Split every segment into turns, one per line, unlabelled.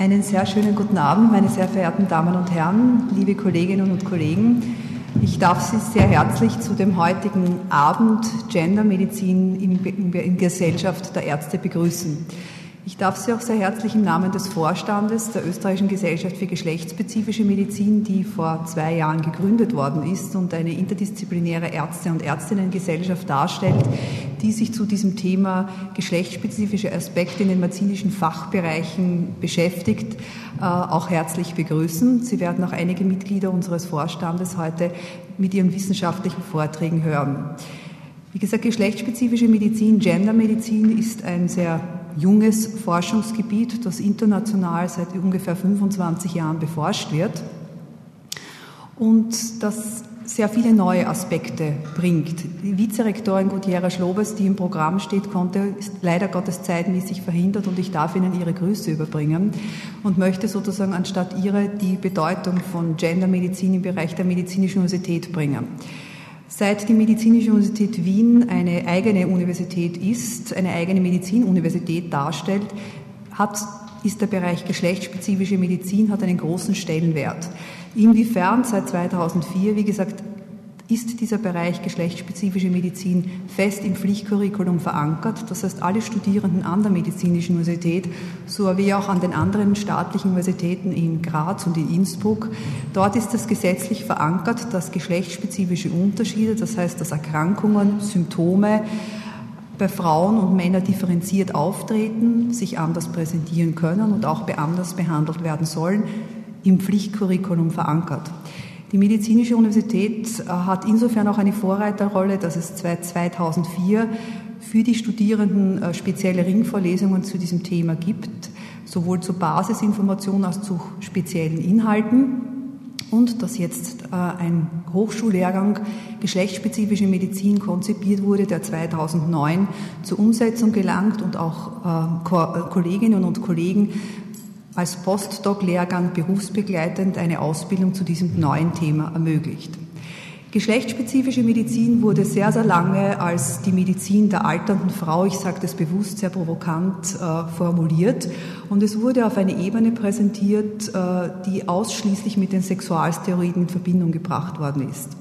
Einen sehr schönen guten Abend, meine sehr verehrten Damen und Herren, liebe Kolleginnen und Kollegen. Ich darf Sie sehr herzlich zu dem heutigen Abend Gendermedizin in, Gesellschaft der Ärzte begrüßen. Ich darf Sie auch sehr herzlich im Namen des Vorstandes der Österreichischen Gesellschaft für geschlechtsspezifische Medizin, die vor zwei Jahren gegründet worden ist und eine interdisziplinäre Ärzte- und Ärztinnengesellschaft darstellt, die sich zu diesem Thema geschlechtsspezifische Aspekte in den medizinischen Fachbereichen beschäftigt, äh, auch herzlich begrüßen. Sie werden auch einige Mitglieder unseres Vorstandes heute mit ihren wissenschaftlichen Vorträgen hören. Wie gesagt, geschlechtsspezifische Medizin, Gendermedizin ist ein sehr junges Forschungsgebiet, das international seit ungefähr 25 Jahren beforscht wird und das sehr viele neue Aspekte bringt. Die Vizerektorin Gutierrez Lobes, die im Programm steht, konnte, ist leider Gottes zeitmäßig verhindert und ich darf Ihnen ihre Grüße überbringen und möchte sozusagen anstatt ihre die Bedeutung von Gendermedizin im Bereich der medizinischen Universität bringen. Seit die Medizinische Universität Wien eine eigene Universität ist, eine eigene Medizinuniversität darstellt, hat, ist der Bereich geschlechtsspezifische Medizin hat einen großen Stellenwert. Inwiefern seit 2004, wie gesagt, ist dieser Bereich geschlechtsspezifische Medizin fest im Pflichtcurriculum verankert. Das heißt, alle Studierenden an der Medizinischen Universität, sowie auch an den anderen staatlichen Universitäten in Graz und in Innsbruck, dort ist es gesetzlich verankert, dass geschlechtsspezifische Unterschiede, das heißt, dass Erkrankungen, Symptome, bei Frauen und Männern differenziert auftreten, sich anders präsentieren können und auch anders behandelt werden sollen, im Pflichtcurriculum verankert. Die Medizinische Universität äh, hat insofern auch eine Vorreiterrolle, dass es seit 2004 für die Studierenden äh, spezielle Ringvorlesungen zu diesem Thema gibt, sowohl zur Basisinformation als zu speziellen Inhalten. Und dass jetzt äh, ein Hochschullehrgang geschlechtsspezifische Medizin konzipiert wurde, der 2009 zur Umsetzung gelangt und auch Kolleginnen und Kollegen als Postdoc-Lehrgang berufsbegleitend eine Ausbildung zu diesem neuen Thema ermöglicht. Geschlechtsspezifische Medizin wurde sehr, sehr lange als die Medizin der alternden Frau, ich sage das bewusst sehr provokant, äh, formuliert. Und es wurde auf eine Ebene präsentiert, äh, die ausschließlich mit den Sexualsteroiden in Verbindung gebracht worden ist.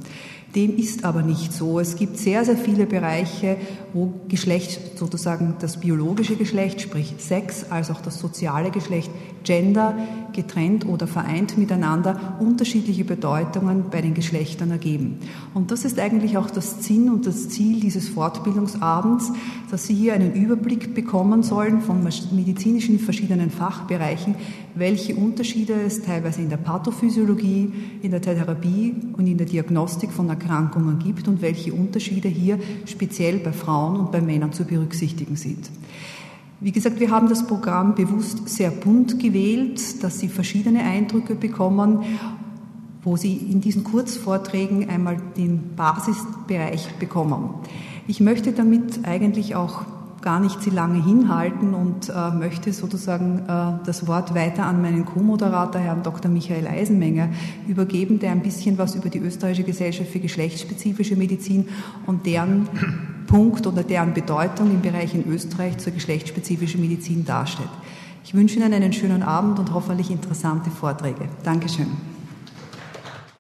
Dem ist aber nicht so. Es gibt sehr, sehr viele Bereiche, wo Geschlecht, sozusagen das biologische Geschlecht, sprich Sex, als auch das soziale Geschlecht, Gender getrennt oder vereint miteinander unterschiedliche Bedeutungen bei den Geschlechtern ergeben. Und das ist eigentlich auch das Sinn und das Ziel dieses Fortbildungsabends, dass Sie hier einen Überblick bekommen sollen von medizinischen verschiedenen Fachbereichen, welche Unterschiede es teilweise in der Pathophysiologie, in der Therapie und in der Diagnostik von Erkrankungen gibt und welche Unterschiede hier speziell bei Frauen und bei Männern zu berücksichtigen sind. Wie gesagt, wir haben das Programm bewusst sehr bunt gewählt, dass Sie verschiedene Eindrücke bekommen, wo Sie in diesen Kurzvorträgen einmal den Basisbereich bekommen. Ich möchte damit eigentlich auch gar nicht Sie lange hinhalten und äh, möchte sozusagen äh, das Wort weiter an meinen Co-Moderator, Herrn Dr. Michael Eisenmenger, übergeben, der ein bisschen was über die Österreichische Gesellschaft für geschlechtsspezifische Medizin und deren Punkt oder deren Bedeutung im Bereich in Österreich zur geschlechtsspezifischen Medizin darstellt. Ich wünsche Ihnen einen schönen Abend und hoffentlich interessante Vorträge. Dankeschön.